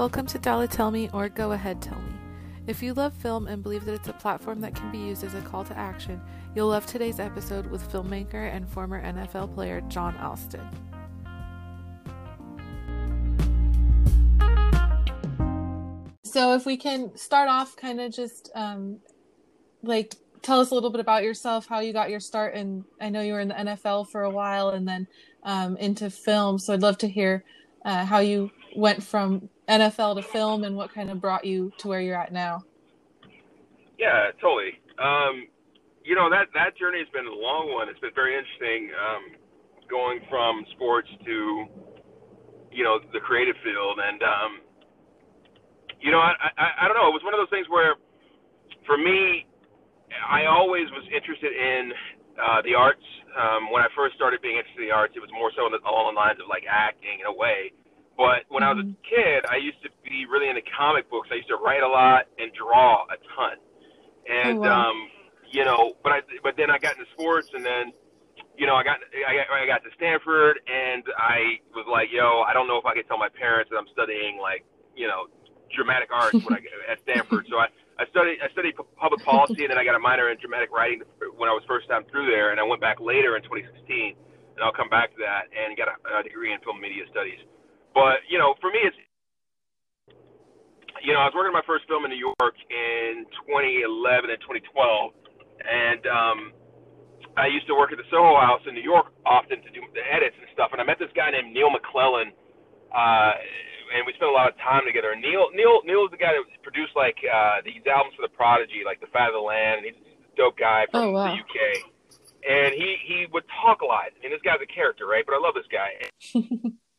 Welcome to Dale Tell Me or Go Ahead Tell Me. If you love film and believe that it's a platform that can be used as a call to action, you'll love today's episode with filmmaker and former NFL player Jon Alston. So, if we can start off, kind of just um, like tell us a little bit about yourself, how you got your start, and I know you were in the NFL for a while, and then um, into film. So, I'd love to hear uh, how you went from NFL to film and what kind of brought you to where you're at now. Yeah, totally. Um, you know that that journey has been a long one. It's been very interesting um, going from sports to you know the creative field, and um, you know I, I I don't know. It was one of those things where for me, I always was interested in uh, the arts. Um, when I first started being interested in the arts, it was more so along the lines of like acting in a way. But when. I was a mm-hmm. kid, I used to be really into comic books. I used to write a lot and draw a ton. And oh, wow. um, you know, but I but then I got into sports, and then you know I got I got, I got to Stanford, and I was like, yo, I don't know if I can tell my parents that I'm studying like you know dramatic arts when I at Stanford. So I I studied I studied public policy, and then I got a minor in dramatic writing when I was first time through there, and I went back later in 2016, and I'll come back to that, and got a, a degree in film media studies. But you know, for me, it's you know, I was working on my first film in New York in 2011 and 2012, and um, I used to work at the Soho House in New York often to do the edits and stuff. And I met this guy named Neil McLellan, uh, and we spent a lot of time together. And Neil, Neil, Neil is the guy that produced like uh, these albums for the Prodigy, like The Fat of the Land, and he's a dope guy from oh, wow. the UK. And he he would talk a lot. And this guy's a character, right? But I love this guy.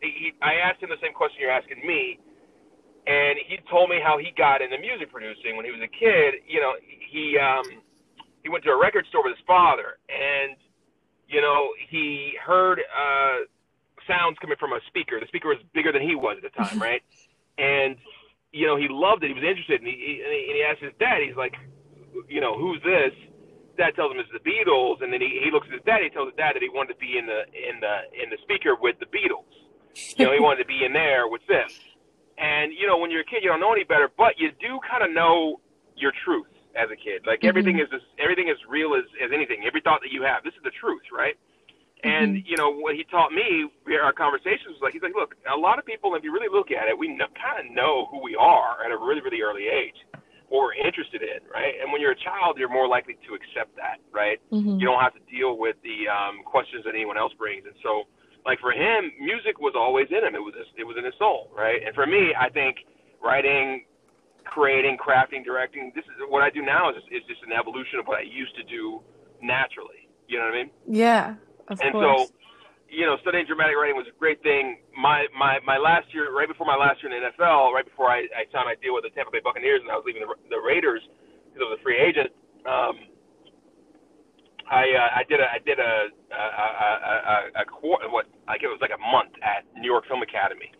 he, I asked him the same question you're asking me, and he told me how he got into music producing when he was a kid. You know, he um, he went to a record store with his father, and you know he heard uh, sounds coming from a speaker. The speaker was bigger than he was at the time, right? and you know he loved it. He was interested, and he, and he, and he asked his dad. He's like, you know, who's this? Dad tells him it's the Beatles, and then he, he looks at his dad. He tells his dad that he wanted to be in the in the in the speaker with the Beatles. You know, he wanted to be in there with this. And you know, when you're a kid, you don't know any better, but you do kind of know your truth as a kid. Like mm-hmm. everything is this, everything is real as as anything. Every thought that you have, this is the truth, right? Mm-hmm. And you know what he taught me, our conversations was like, he's like, look, a lot of people, if you really look at it, we know, kind of know who we are at a really, really early age, what we're interested in, right? And when you're a child, you're more likely to accept that, right? Mm-hmm. You don't have to deal with the um, questions that anyone else brings, and so like for him, music was always in him. It was it was in his soul, right? And for me, I think writing, creating, crafting, directing. This is what I do now is is just an evolution of what I used to do naturally. You know what I mean? Yeah, of and course. so, you know, studying dramatic writing was a great thing. My my my last year, right before my last year in the NFL, right before I, I signed my deal with the Tampa Bay Buccaneers, and I was leaving the, the Raiders because I was a free agent. Um, I uh, I did a I did a a, a, a, a quarter what I guess it was like a month at New York Film Academy,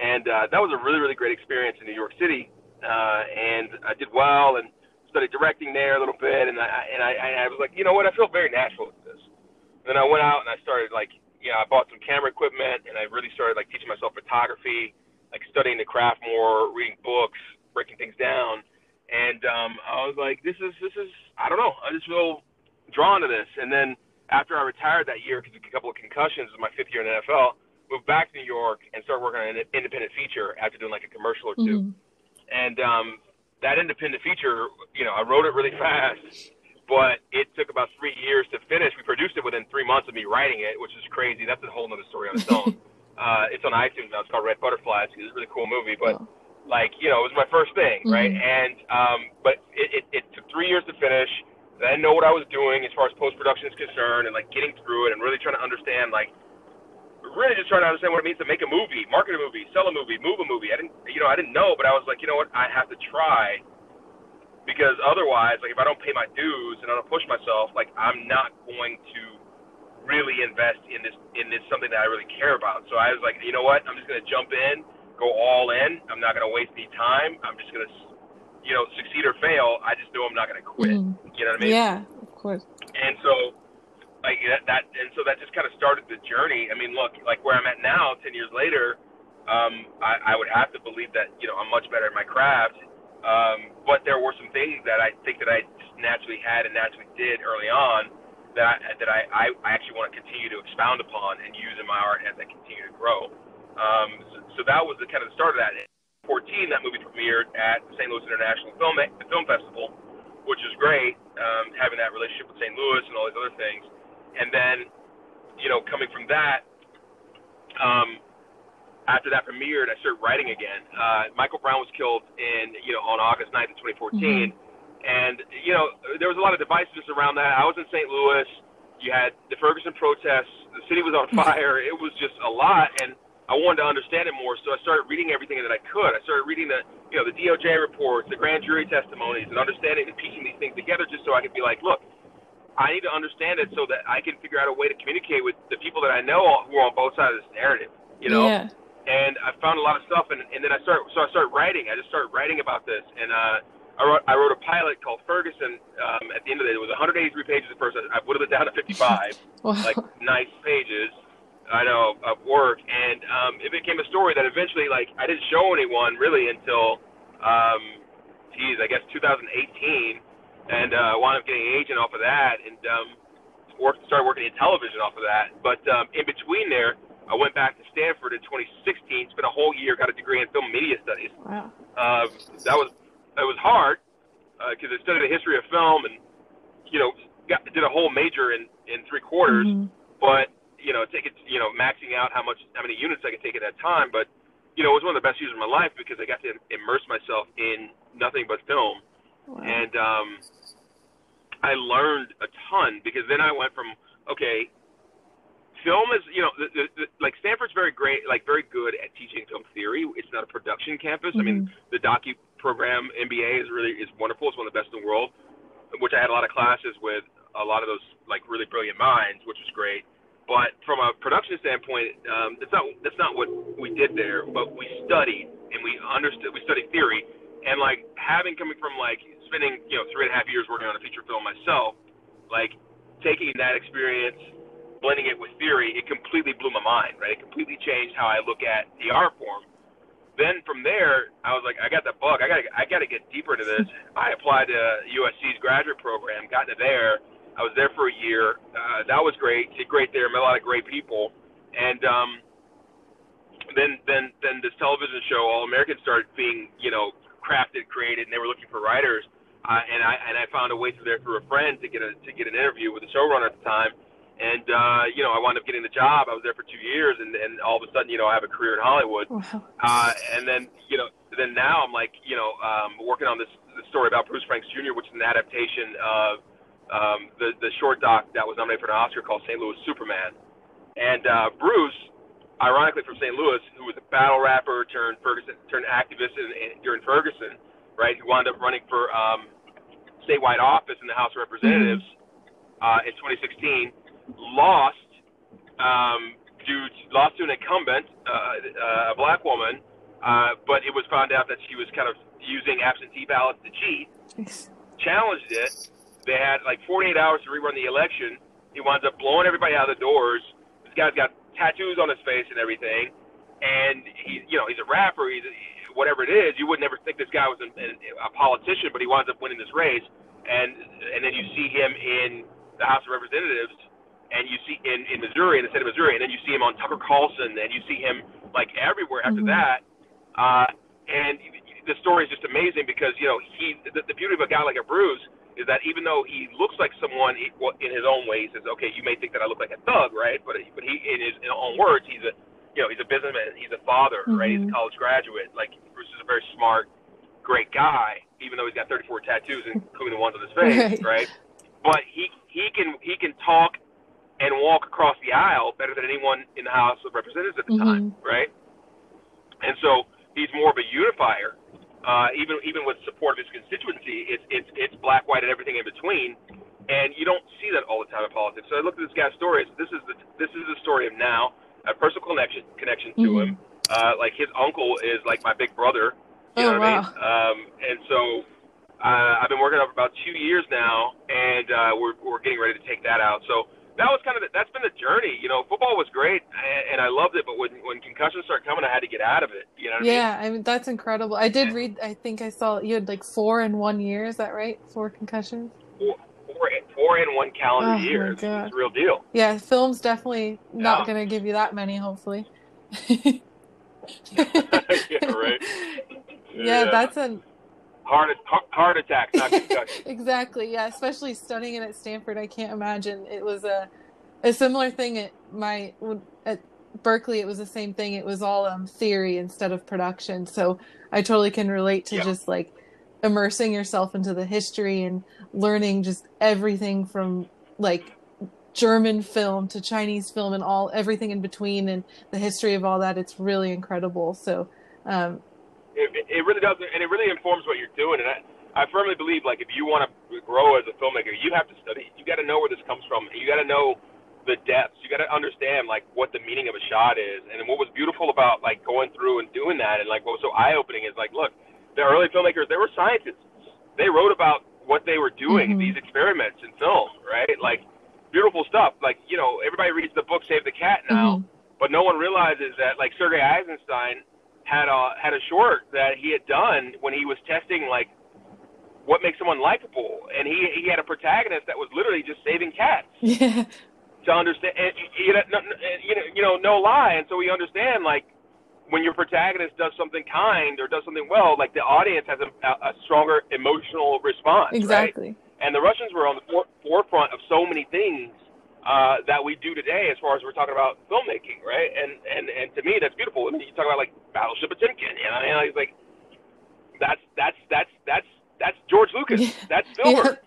and uh, that was a really really great experience in New York City, uh, and I did well and studied directing there a little bit, and I and I, and I was like you know what? I feel very natural at this. And then I went out and I started like you know I bought some camera equipment and I really started like teaching myself photography, like studying the craft more, reading books, breaking things down, and um, I was like this is this is I don't know. I just feel drawn to this. And then after I retired that year because a couple of concussions in my fifth year in the NFL, moved back to New York and started working on an independent feature after doing like a commercial or 2 mm-hmm. And um, that independent feature, you know, I wrote it really fast, but it took about three years to finish. We produced it within three months of me writing it, which is crazy. That's a whole other story on its own. uh, it's on iTunes now. It's called Red Butterflies. It's a really cool movie, but. Oh. Like you know, it was my first thing, right? Mm-hmm. And um, but it, it, it took three years to finish I know what I was doing as far as post production is concerned, and like getting through it, and really trying to understand, like, really just trying to understand what it means to make a movie, market a movie, sell a movie, move a movie. I didn't, you know, I didn't know, but I was like, you know what, I have to try, because otherwise, like, if I don't pay my dues and I don't push myself, like, I'm not going to really invest in this in this something that I really care about. So I was like, you know what, I'm just gonna jump in, go all in. I'm not gonna waste any time. I'm just gonna you know, succeed or fail, I just know I'm not going to quit. Mm. You know what I mean? Yeah, of course. And so, like that, that, and so that just kind of started the journey. I mean, look, like where I'm at now, ten years later, um, I, I would have to believe that you know I'm much better at my craft. Um, but there were some things that I think that I just naturally had and naturally did early on that I, that I, I, I actually want to continue to expound upon and use in my art as I continue to grow. Um, so, so that was the kind of the start of that. In 14, that movie premiered at the St. Louis International Film Film Festival, which was great, um, having that relationship with St. Louis and all these other things. And then, you know, coming from that, um, after that premiered, I started writing again. Uh, Michael Brown was killed in, you know, on August 9th of 2014. Mm-hmm. And, you know, there was a lot of divisiveness around that. I was in St. Louis. You had the Ferguson protests. The city was on fire. It was just a lot. And I wanted to understand it more, so I started reading everything that I could. I started reading the, you know, the DOJ reports, the grand jury testimonies, and understanding and piecing these things together just so I could be like, look, I need to understand it so that I can figure out a way to communicate with the people that I know who are on both sides of this narrative, you know? Yeah and I found a lot of stuff, and, and then I start so I started writing. I just started writing about this, and uh, I wrote I wrote a pilot called Ferguson. Um, at the end of it, it was 183 pages at first. I, whittled it down to 55, wow. like nice pages. I know of work, and um, it became a story that eventually, like, I didn't show anyone really until, um, geez, I guess 2018, and uh, wound up getting an agent off of that, and um, worked started working in television off of that. But um, in between there, I went back to Stanford in 2016, spent a whole year, got a degree in film media studies. Wow. Um, that was it was hard because uh, I studied the history of film and you know got did a whole major in in three quarters, mm-hmm. but you know take it you know maxing out how much how many units I could take at that time, but you know it was one of the best years of my life because I got to immerse myself in nothing but film, wow. and um, I learned a ton because then I went from okay film is, you know, the, the, the, like Stanford's very great, like very good at teaching film theory. It's not a production campus. Mm-hmm. I mean, mm-hmm. the docu program MFA is really is wonderful. It's one of the best in the world. Which I had a lot of classes with a lot of those like really brilliant minds, which was great. But from a production standpoint, um, that's not that's not what we did there. But we studied and we understood. We studied theory, and like having coming from like spending you know three and a half years working on a feature film myself, like taking that experience blending it with theory, it completely blew my mind, right? It completely changed how I look at the art form. Then from there, I was like, I got the bug. I got I got to get deeper into this. I applied to USC's graduate program, got into there. I was there for a year. Uh, that was great. Did great there. Met a lot of great people. And um, then then then this television show, All American, started being you know crafted, created, and they were looking for writers. Uh, and I and I found a way through there through a friend to get a to get an interview with the showrunner at the time and uh, you know, I wound up getting the job. I was there for two years, and, and all of a sudden, you know, I have a career in Hollywood. Wow. Uh, and then, you know, then now I'm like, you know, um, working on this, this story about Bruce Franks Jr., which is an adaptation of um, the the short doc that was nominated for an Oscar called St. Louis Superman. And uh, Bruce, ironically from St. Louis, who was a battle rapper turned Ferguson turned activist in, in, during Ferguson, right? Who wound up running for um, statewide office in the House of Representatives mm-hmm. uh, in 2016 lost um, due to, lost to an incumbent, uh, uh, a black woman, uh, but it was found out that she was kind of using absentee ballots to cheat. Challenged it. They had like 48 hours to rerun the election. He winds up blowing everybody out of the doors. This guy's got tattoos on his face and everything, and he, you know, he's a rapper. He's whatever it is. You would never think this guy was a, a politician, but he winds up winning this race. And and then you see him in the House of Representatives and you see in in Missouri, in the state of Missouri, and then you see him on Tucker Carlson, and you see him like everywhere after mm-hmm. that. Uh, and the story is just amazing because you know he the, the beauty of a guy like a Bruce is that even though he looks like someone in his own way, he says, okay, you may think that I look like a thug, right? But but he in his own words, he's a you know he's a businessman, he's a father, mm-hmm. right? He's a mm-hmm. college graduate. Like Bruce is a very smart, great guy, even though he's got 34 tattoos, including the ones on his face, right? right? But he he can he can talk and walk across the aisle better than anyone in the House of Representatives at the mm-hmm. time, right? And so he's more of a unifier. Uh, even even with support of his constituency, it's it's it's black, white, and everything in between. And you don't see that all the time in politics. So I looked at this guy's story. This is the this is the story of now a personal connection connection to mm-hmm. him. Uh, like his uncle is like my big brother. You oh, know what wow. I mean? Um, and so uh, I've been working on for about two years now, and uh, we're we're getting ready to take that out. So that was kind of the, that's been the journey. You know, football was great and, and I loved it, but when when concussions started coming, I had to get out of it. You know. yeah, I mean? I mean that's incredible. I did read. I think I saw you had like four in one year. Is that right? Four concussions. Four, four, four in one calendar Oh, year. It's, a real deal. Yeah, film's definitely not Yeah. going to give you that many. Hopefully. yeah, right. Yeah, that's a heart heart- heart attacks, not concussions. exactly yeah especially studying it at stanford i can't imagine. It was a a similar thing at my at berkeley it was the same thing. It was all um theory instead of production. So i totally can relate to Yeah. just like immersing yourself into the history and learning just everything from like german film to chinese film and all everything in between and the history of all that. It's really incredible. So um it, it really does, and it really informs what you're doing. And I, I firmly believe, like, if you want to grow as a filmmaker, you have to study. You got to know where this comes from. You got to know the depths. You got to understand, like, what the meaning of a shot is. And what was beautiful about, like, going through and doing that, and like, what was so eye-opening is, like, look, the early filmmakers, they were scientists. They wrote about what they were doing, Mhm. these experiments in film, right? Like, beautiful stuff. Like, you know, everybody reads the book Save the Cat now mhm. but no one realizes that like Sergei Eisenstein had a had a short that he had done when he was testing like what makes someone likable, and he he had a protagonist that was literally just saving cats yeah to understand. And, you know, no, no- you know, you know, no lie, and so we understand like when your protagonist does something kind or does something well, like the audience has a, a stronger emotional response, right? exactly and the Russians were on the for- forefront of so many things uh, that we do today, as far as we're talking about filmmaking, right? And and and to me, that's beautiful. I mean, you talk about like Battleship Potemkin, you know, know, it's like that's that's that's that's that's George Lucas, Yeah. that's Spielberg.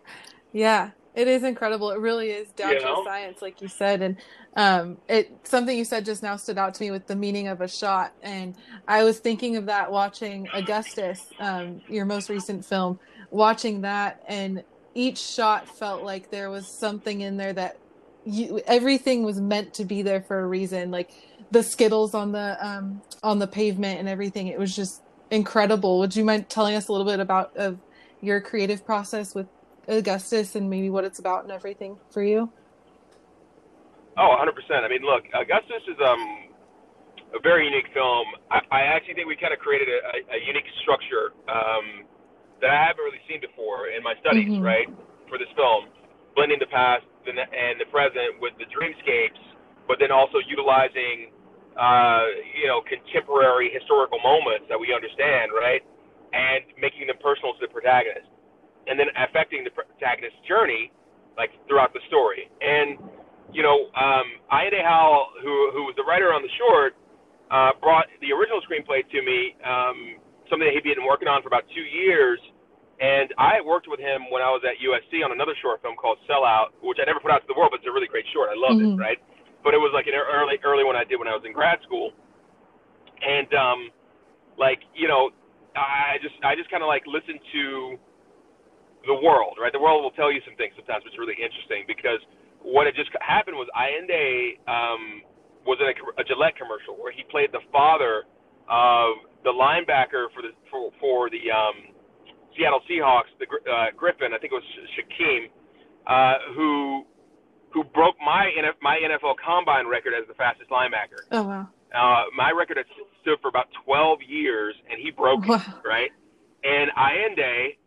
Yeah, it is incredible. It really is down You to know? science, like you said. And um, it something you said just now stood out to me with the meaning of a shot. And I was thinking of that watching Augustus, um, your most recent film, watching that, and each shot felt like there was something in there that you, everything was meant to be there for a reason. Like the skittles on the um, on the pavement and everything. It was just incredible. Would you mind telling us a little bit about of your creative process with Augustus and maybe what it's about and everything for you? Oh, 100%. I mean, look, Augustus is um a very unique film. I, I actually think we kind of created a, a, a unique structure um, that I haven't really seen before in my studies, Mhm. right, for this film, blending the past and the, and the present with the dreamscapes, but then also utilizing, uh, you know, contemporary historical moments that we understand, right, and making them personal to the protagonist, and then affecting the protagonist's journey, like throughout the story. And you know, um, Ida Howell, who who was the writer on the short, uh, brought the original screenplay to me, um, something that he'd been working on for about two years. And I worked with him when I was at USC on another short film called Sellout, which I never put out to the world, but it's a really great short. I love Mhm. it, right? But it was like an early early one I did when I was in grad school. And um, like you know, I just I just kind of like listened to the world, right? The world will tell you some things sometimes, which is really interesting because what had just happened was Allende um, was in a, a Gillette commercial where he played the father of the linebacker for the for, for the um, Seattle Seahawks, the uh, Griffin, I think it was Sha- Shaquem, uh, who who broke my NF, my NFL Combine record as the fastest linebacker. Oh wow. Uh, my record had stood for about 12 years, and he broke it right? And Allende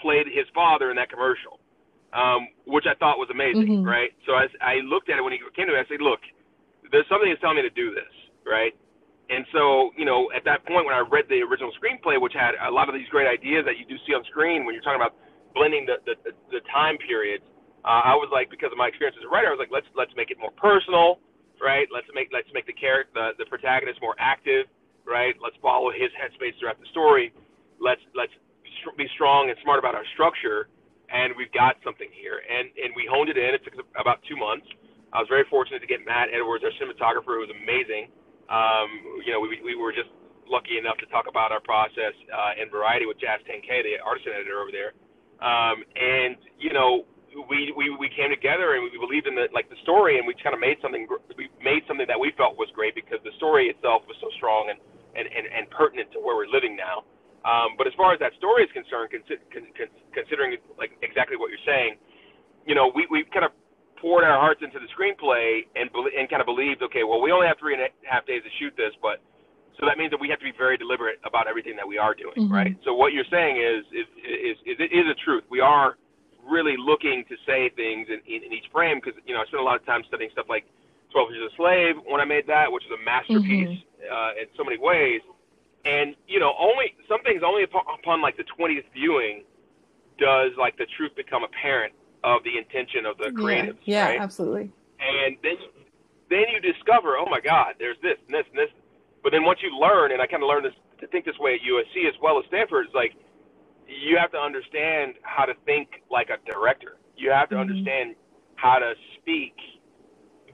played his father in that commercial, um, which I thought was amazing, Mhm. right? So I, I looked at it when he came to me. I said, "Look, there's something that's telling me to do this, right?" And so, you know, at that point when I read the original screenplay, which had a lot of these great ideas that you do see on screen when you're talking about blending the the, the time periods, uh, I was like, because of my experience as a writer, I was like, let's let's make it more personal, right? Let's make let's make the character the, the protagonist more active, right? Let's follow his headspace throughout the story. Let's let's be strong and smart about our structure, and we've got something here. And and we honed it in. It took about two months. I was very fortunate to get Matt Edwards, our cinematographer, who was amazing. Um, you know, we we were just lucky enough to talk about our process uh, in Variety with Jazz Tangcay, the artisan editor over there. Um, and you know, we, we we came together and we believed in the like the story, and we kind of made something. We made something that we felt was great because the story itself was so strong and and and, and pertinent to where we're living now. Um, but as far as that story is concerned, consi- con, con, considering like exactly what you're saying, you know, we we kind of poured our hearts into the screenplay and and kind of believed, okay, well, we only have three and a half days to shoot this, but so that means that we have to be very deliberate about everything that we are doing, mm-hmm. right? So what you're saying is is is, is it is a truth. We are really looking to say things in, in, in each frame because you know I spent a lot of time studying stuff like Twelve Years a Slave when I made that, which is a masterpiece mm-hmm. uh, in so many ways. And you know, only some things only upon, upon like the 20th viewing does like the truth become apparent of the intention of the creatives. Yeah, yeah right? absolutely. And then then you discover, oh my God, there's this and this and this but then once you learn, and I kind of learned this to think this way at USC as well as Stanford, it's like you have to understand how to think like a director. You have to mm-hmm. understand how to speak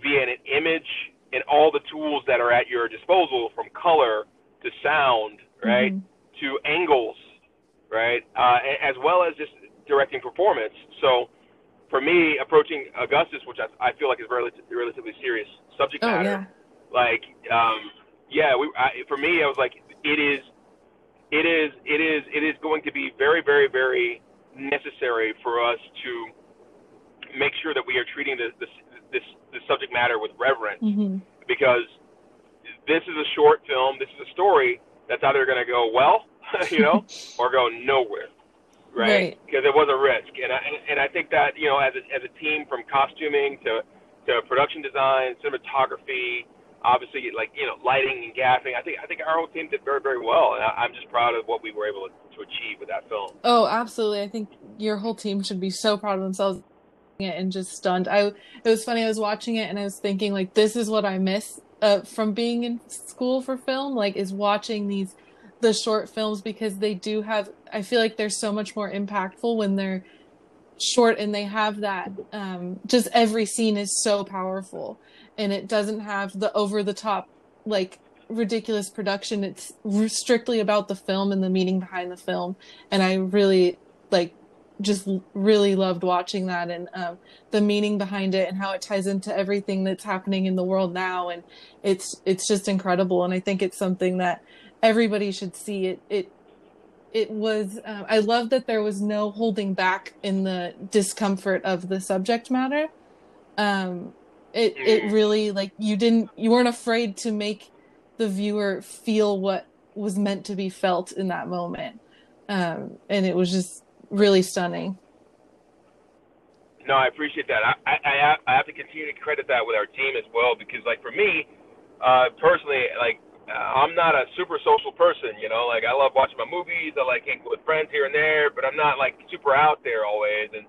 via an image and all the tools that are at your disposal, from color to sound, right, mm-hmm. to angles, right, uh, as well as just directing performance. So for me, approaching Augustus, which I, I feel like is a relatively, relatively serious subject oh, matter, yeah. like um, yeah, we, I, for me, I was like, it is, it is, it is, it is going to be very, very, very necessary for us to make sure that we are treating this this this, this subject matter with reverence, mm-hmm. because this is a short film, this is a story that's either going to go well, you know, or go nowhere, right? Because it was a risk, and I and I think that you know, as a, as a team from costuming to to production design, cinematography obviously like you know lighting and gaffing. I think I think our whole team did very very well, and I, am just proud of what we were able to achieve with that film. Oh, absolutely! I think your whole team should be so proud of themselves and just stunned. I it was funny. I was watching it and I was thinking like this is what I miss uh, from being in school for film. Like is watching these the short films because they do have. I feel like they're so much more impactful when they're short and they have that um just every scene is so powerful and it doesn't have the over the top like ridiculous production. It's strictly about the film and the meaning behind the film. And i really like just really loved watching that and um, the meaning behind it and how it ties into everything that's happening in the world now. And it's it's just incredible. And i think it's something that everybody should see it. It it was uh, i love that there was no holding back in the discomfort of the subject matter. Um, it it mm. really like you didn't you weren't afraid to make the viewer feel what was meant to be felt in that moment. Um, and it was just really stunning. No i appreciate that. I, I i have to continue to credit that with our team as well because like for me uh personally like i'm not a super social person you know like i love watching my movies i like hanging with friends here and there but i'm not like super out there always and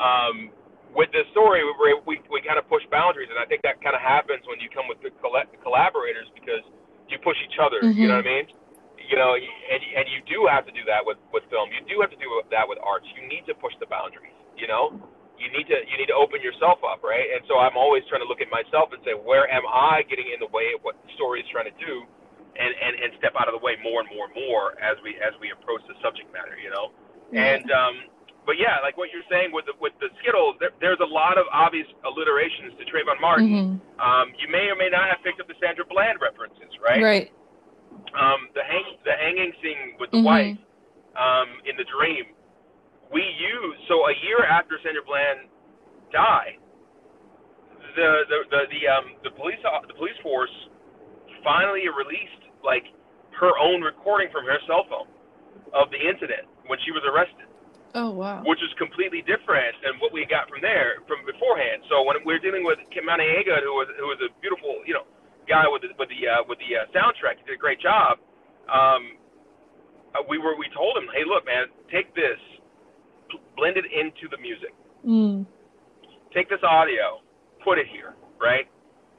um with this story, we, we, we kind of push boundaries, and I think that kind of happens when you come with the collaborators because you push each other. Mm-hmm. You know what I mean? You know, and and you do have to do that with with film. You do have to do that with arts. You need to push the boundaries. You know, you need to you need to open yourself up, right? And so I'm always trying to look at myself and say, where am I getting in the way of what the story is trying to do, and and and step out of the way more and more and more as we as we approach the subject matter. You know, mm-hmm. and um, but yeah, like what you're saying with the, with the Skittles, there, there's a lot of obvious alliterations to Trayvon Martin. Mm-hmm. Um, you may or may not have picked up the Sandra Bland references, right? Right. Um, the hang the hanging scene with the mm-hmm. wife um, in the dream. We use so a year after Sandra Bland died, the the the, the um the police the police force finally released like her own recording from her cell phone of the incident when she was arrested. Oh wow! Which is completely different than what we got from there from beforehand. So when we're dealing with Kim Maniega, who was who was a beautiful you know guy with the with the uh, with the uh, soundtrack, he did a great job. Um, uh, we were we told him, hey, look, man, take this, blend it into the music. Mm. Take this audio, put it here, right,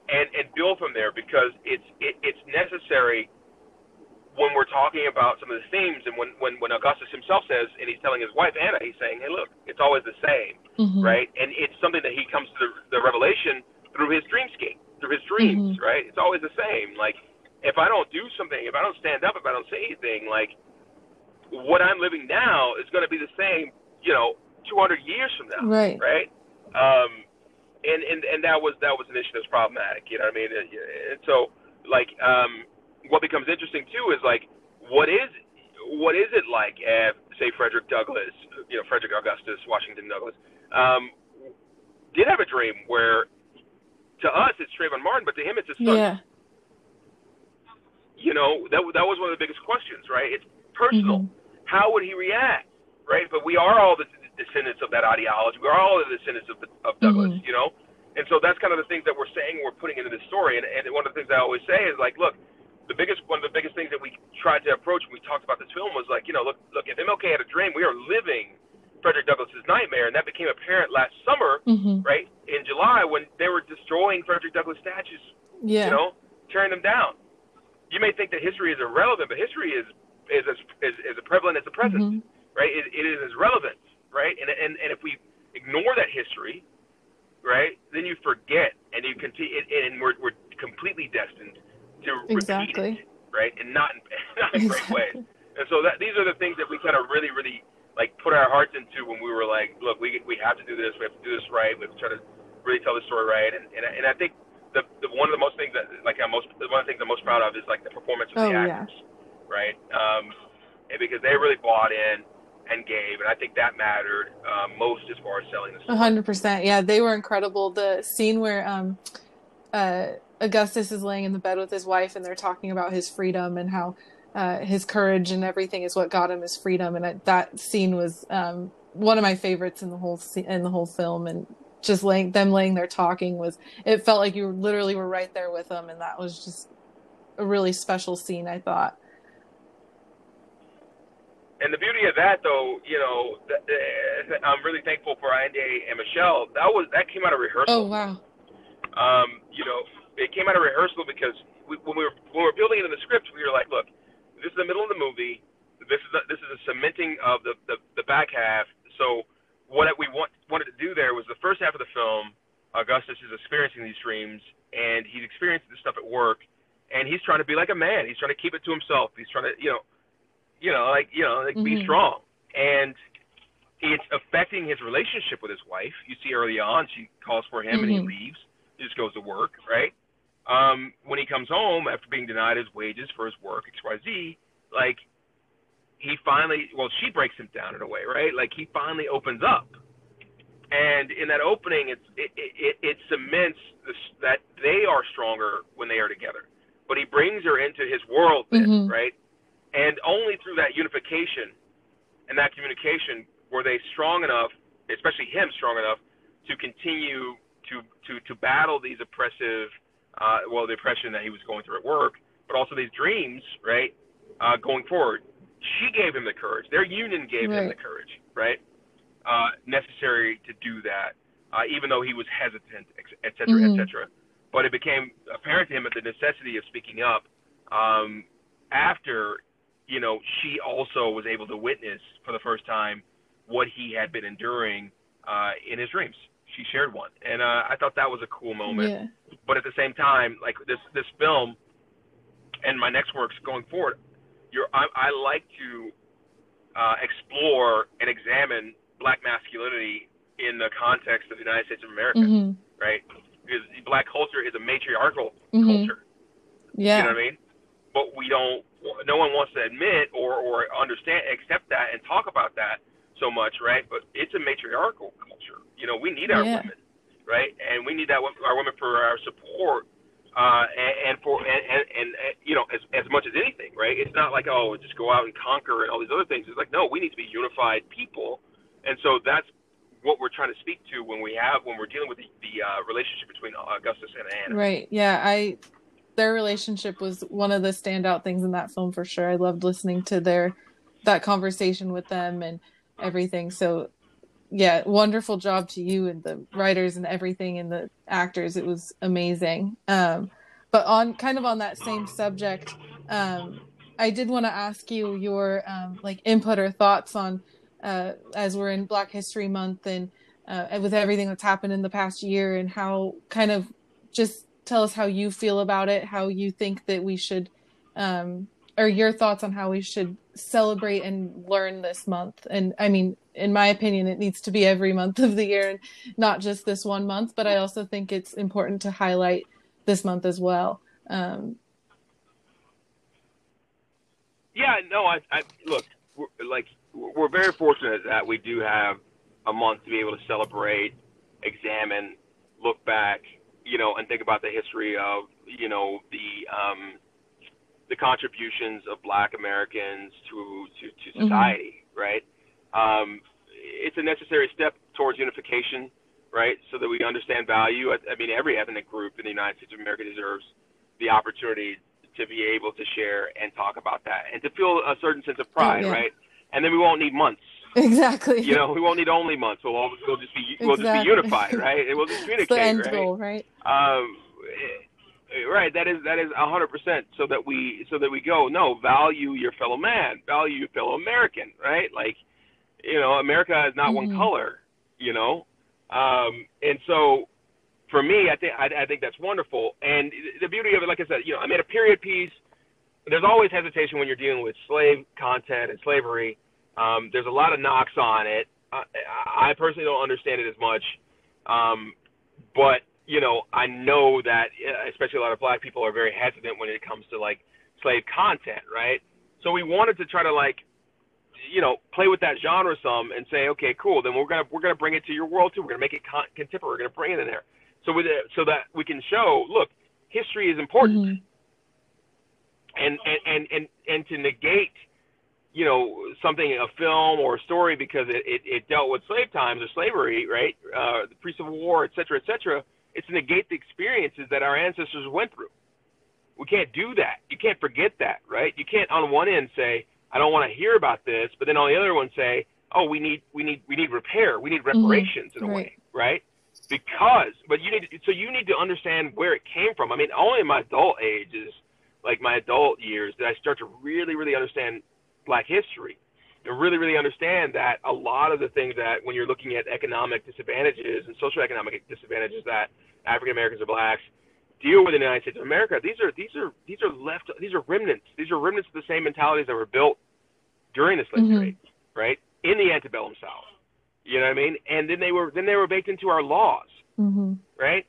and and build from there because it's it, it's necessary when we're talking about some of the themes, and when, when, when Augustus himself says, and he's telling his wife Anna, he's saying, hey, look, it's always the same, mm-hmm. right? And it's something that he comes to the, the revelation through his dreamscape, through his dreams, mm-hmm. right? It's always the same. Like, if I don't do something, if I don't stand up, if I don't say anything, like, what I'm living now is going to be the same, you know, 200 years from now, right? Right. Um, and and and that was that was an issue that was problematic. You know what I mean? And so, like, um, what becomes interesting too is like, what is what is it like at say Frederick Douglass, you know Frederick Augustus Washington Douglass, um, did have a dream where, to us, it's Trayvon Martin, but to him, it's his son. Yeah. You know, that that was one of the biggest questions, right? It's personal. Mm-hmm. How would he react, right? But we are all the descendants of that ideology. We are all the descendants of, of Douglass, Mhm. you know. And so that's kind of the things that we're saying we're putting into the story. And, and one of the things I always say is like, look, the biggest one of the biggest things that we tried to approach when we talked about this film was like, you know, look, look, if MLK had a dream, we are living Frederick Douglass's nightmare, and that became apparent last summer, hmm right in July when they were destroying Frederick Douglass statues, Yeah. you know, tearing them down. You may think that history is irrelevant, but history is is as is, is prevalent as the present Mhm. Right? It, it is as relevant, right? And, and and if we ignore that history, right, then you forget, and you continue, and we're we're completely destined to Exactly. repeat it, right? And not in, not in great ways. And so that these are the things that we kind of really, really like put our hearts into when we were like, look, we we have to do this, we have to do this right, we have to try to really tell the story right. And and, and I think the, the one of the most things that like I'm most one of the things I'm most proud of is like the performance of Oh, the yeah. actors, right? Um, and because they really bought in and gave, and I think that mattered um, most as far as selling the story. hundred percent. Yeah, they were incredible. The scene where um, uh, Augustus is laying in the bed with his wife, and they're talking about his freedom and how uh, his courage and everything is what got him his freedom. And I, that scene was um, one of my favorites in the whole se- in the whole film. And just laying them laying there talking was it felt like you literally were right there with them, and that was just a really special scene. I thought. And the beauty of that, though, you know, th- th- I'm really thankful for Andy and Michelle. That was that came out of rehearsal. Oh wow. um, you know, it came out of rehearsal because we, when we were when we were building it in the script, we were like, look, this is the middle of the movie. This is a, this is a cementing of the, the the back half. So what we want wanted to do there was the first half of the film. Augustus is experiencing these dreams, and he's experiencing this stuff at work, and he's trying to be like a man. He's trying to keep it to himself. He's trying to, you know, you know, like you know, like be Mhm. strong, and it's affecting his relationship with his wife. You see early on, she calls for him, and he Mhm. leaves. He just goes to work, right? Um, when he comes home after being denied his wages for his work, XYZ, like he finally, well, she breaks him down in a way, right? Like he finally opens up, and in that opening, it's it it, it cements this, that they are stronger when they are together. But he brings her into his world, then, Mhm. right? And only through that unification and that communication were they strong enough, especially him strong enough, to continue to to to battle these oppressive, uh, well, the oppression that he was going through at work, but also these dreams, right? Uh, going forward, she gave him the courage. Their union gave him the courage, right? Uh, necessary to do that, uh, even though he was hesitant, et cetera, Mhm. et cetera. But it became apparent to him that the necessity of speaking up um, after, you know, she also was able to witness for the first time what he had been enduring uh, in his dreams. She shared one, and uh, I thought that was a cool moment Yeah. but at the same time, like this this film and my next works going forward, you're I, I like to uh, explore and examine black masculinity in the context of the United States of America, hmm right? Because black culture is a matriarchal Mhm. culture. Yeah. You know what I mean? But we don't. No one wants to admit or or understand, accept that, and talk about that so much, right? But it's a matriarchal culture. You know, we need our Yeah. women, right? And we need that our women for our support, uh, and, and for and, and and uh, you know as as much as anything, right? It's not like oh, just go out and conquer and all these other things. It's like no, we need to be unified people, and so that's what we're trying to speak to when we have when we're dealing with the, the uh, relationship between Augustus and Anna. Right. Yeah. I their relationship was one of the standout things in that film for sure. I loved listening to their that conversation with them and everything. So yeah, wonderful job to you and the writers and everything and the actors. It was amazing. Um but on kind of on that same subject, um I did want to ask you your um like input or thoughts on uh as we're in Black History Month and uh, and with everything that's happened in the past year and how kind of just tell us how you feel about it, how you think that we should, um, or your thoughts on how we should celebrate and learn this month. And I mean, in my opinion, it needs to be every month of the year and not just this one month. But I also think it's important to highlight this month as well. Um, Yeah, no, I, I look, we're, like we're very fortunate that we do have a month to be able to celebrate examine, look back, you know, and think about the history of, you know, the um, the contributions of Black Americans to to, to mm-hmm. society, mm-hmm. right? Um, it's a necessary step towards unification, right? So that we understand value. I, I mean, every ethnic group in the United States of America deserves the opportunity to be able to share and talk about that and to feel a certain sense of pride, oh, yeah. right? And then we won't need months. Exactly. You know, we won't need only months. We'll, all, we'll just be we'll just be unified, right? And we'll just communicate, the end right? Goal, right? Um, right. That is that is a hundred percent. So that we so that we go. No, value your fellow man, value your fellow American, right? Like, you know, America is not mm-hmm. one color. You know, um, and so for me, I think I, I think that's wonderful. And the beauty of it, like I said, you know, I made a period piece. There's always hesitation when you're dealing with slave content and slavery. Um, there's a lot of knocks on it. I, I personally don't understand it as much, um, but you know, I know that especially a lot of black people are very hesitant when it comes to like slave content, right? So we wanted to try to like, you know, play with that genre some and say, okay, cool. Then we're gonna we're gonna bring it to your world too. We're gonna make it con- contemporary. We're gonna bring it in there so with it, so that we can show, look, history is important, mm-hmm. and, and and and and to negate, you know, something a film or a story because it, it, it dealt with slave times or slavery, right, uh, the pre-Civil War, et cetera, et cetera. It's to negate the experiences that our ancestors went through. We can't do that. You can't forget that, right? You can't on one end say, I don't want to hear about this, but then on the other one say, oh, we need we need we need repair, we need mm-hmm. reparations mm-hmm. in a right. way, right? because but you need to, so you need to understand where it came from. I mean, only in my adult age is like my adult years did I start to really really understand black history and really really understand that a lot of the things that when you're looking at economic disadvantages and socioeconomic disadvantages that African Americans or blacks deal with in the United States of America, these are these are these are left these are remnants. These are remnants of the same mentalities that were built during the slave mm-hmm. trade, right? In the antebellum South. You know what I mean? And then they were then they were baked into our laws, mm-hmm. right?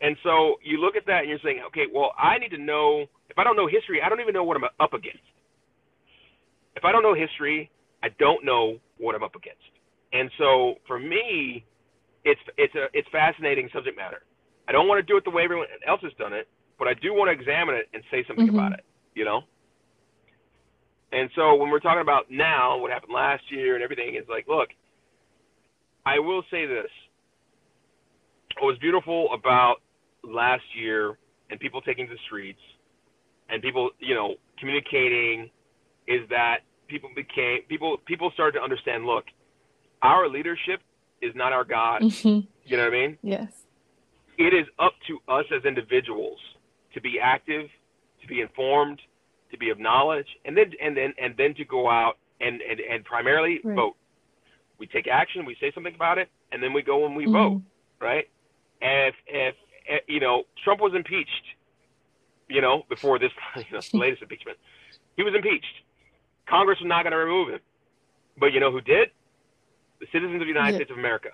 And so you look at that and you're saying, okay, well, I need to know. If I don't know history, I don't even know what I'm up against. If I don't know history, I don't know what I'm up against. And so for me, it's it's a it's fascinating subject matter. I don't want to do it the way everyone else has done it, but I do want to examine it and say something mm-hmm. about it. You know. And so when we're talking about now, what happened last year and everything, is like, look, I will say this. What was beautiful about last year and people taking to the streets and people, you know, communicating is that people became people people started to understand, look, our leadership is not our God. Mm-hmm. You know what I mean? Yes. It is up to us as individuals to be active, to be informed, to be of knowledge, and then and then and then to go out and and, and primarily right. vote we take action, we say something about it, and then we go and we mm-hmm. vote, right? And if, if, if you know Trump was impeached, you know before this you know, latest impeachment, he was impeached. Congress was not going to remove him, but you know who did? The citizens of the United yeah. States of America,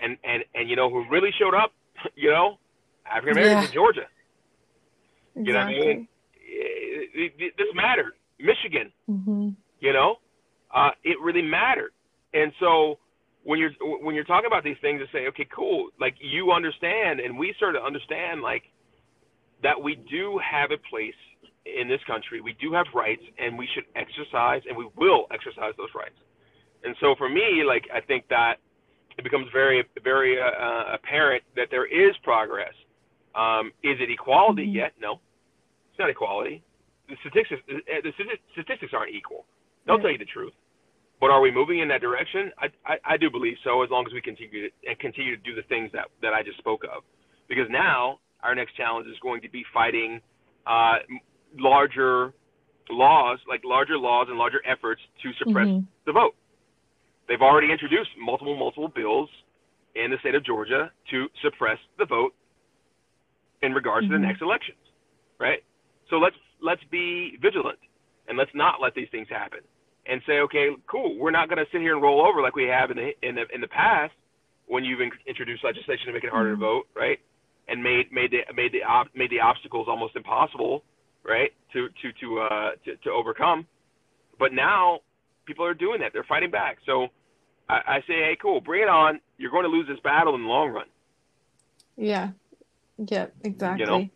and and and you know who really showed up? You know, African Americans yeah. in Georgia. Exactly. You know what I mean? It, it, it, this mattered. Michigan. Mm-hmm. You know, uh, it really mattered. And so when you're when you're talking about these things, to say, okay, cool, like you understand, and we sort of understand, like that we do have a place in this country. We do have rights, and we should exercise, and we will exercise those rights. And so for me, like I think that it becomes very very uh, uh apparent that there is progress. Um, is it equality mm-hmm. yet? No, it's not equality. The statistics the statistics aren't equal. They'll tell you the truth. But are we moving in that direction? I, I, I do believe so, as long as we continue to, and continue to do the things that, that I just spoke of. Because now our next challenge is going to be fighting uh, larger laws, like larger laws and larger efforts to suppress mm-hmm. the vote. They've already introduced multiple, multiple bills in the state of Georgia to suppress the vote in regards mm-hmm. to the mm-hmm. next elections, right? So let's let's be vigilant and let's not let these things happen and say, okay, cool, we're not going to sit here and roll over like we have in the in the in the past when you've introduced legislation to make it harder mm-hmm. to vote, right? And made made the made the op, made the obstacles almost impossible, right? To to to uh to, to overcome. But now people are doing that; they're fighting back. So I, I say, hey, cool, bring it on. You're going to lose this battle in the long run. Yeah. Yeah. Exactly. You know,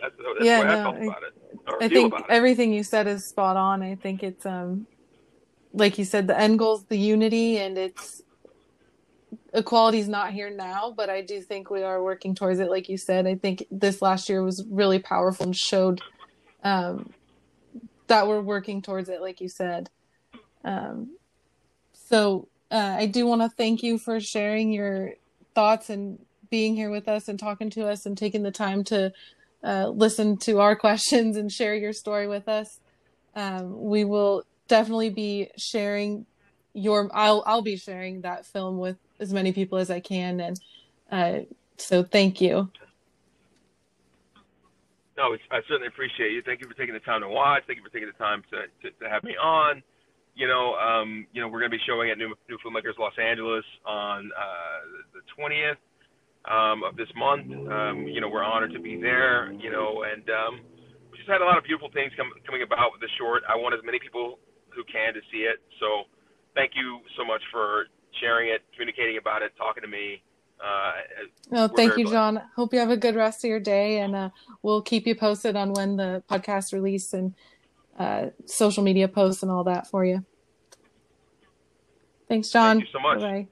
that's, that's Yeah, the way I no, I- about it. I think everything you said is spot on. I think it's um like you said, the end goal is the unity and it's equality is not here now, but I do think we are working towards it. Like you said, I think this last year was really powerful and showed um, that we're working towards it, like you said. Um, so uh, I do want to thank you for sharing your thoughts and being here with us and talking to us and taking the time to uh, listen to our questions and share your story with us. Um, we will definitely be sharing your. I'll I'll be sharing that film with as many people as I can, and uh, so thank you. No, I certainly appreciate you. Thank you for taking the time to watch. Thank you for taking the time to, to, to have me on. You know, um, you know, we're going to be showing at New, New Filmmakers Los Angeles on uh, the 20th um, of this month. Um, you know, we're honored to be there. You know, and um, we just had a lot of beautiful things come, coming about with the short. I want as many people who can to see it. So, thank you so much for sharing it, communicating about it, talking to me. Uh, No, thank you, blessed. Jon. Hope you have a good rest of your day, and uh, we'll keep you posted on when the podcast release and uh, social media posts and all that for you. Thanks, Jon. Thank you so much. Bye.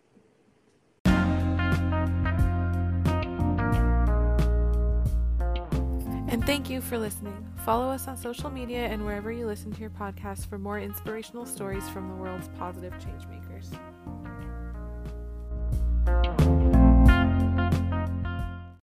And thank you for listening. Follow us on social media and wherever you listen to your podcast for more inspirational stories from the world's positive changemakers.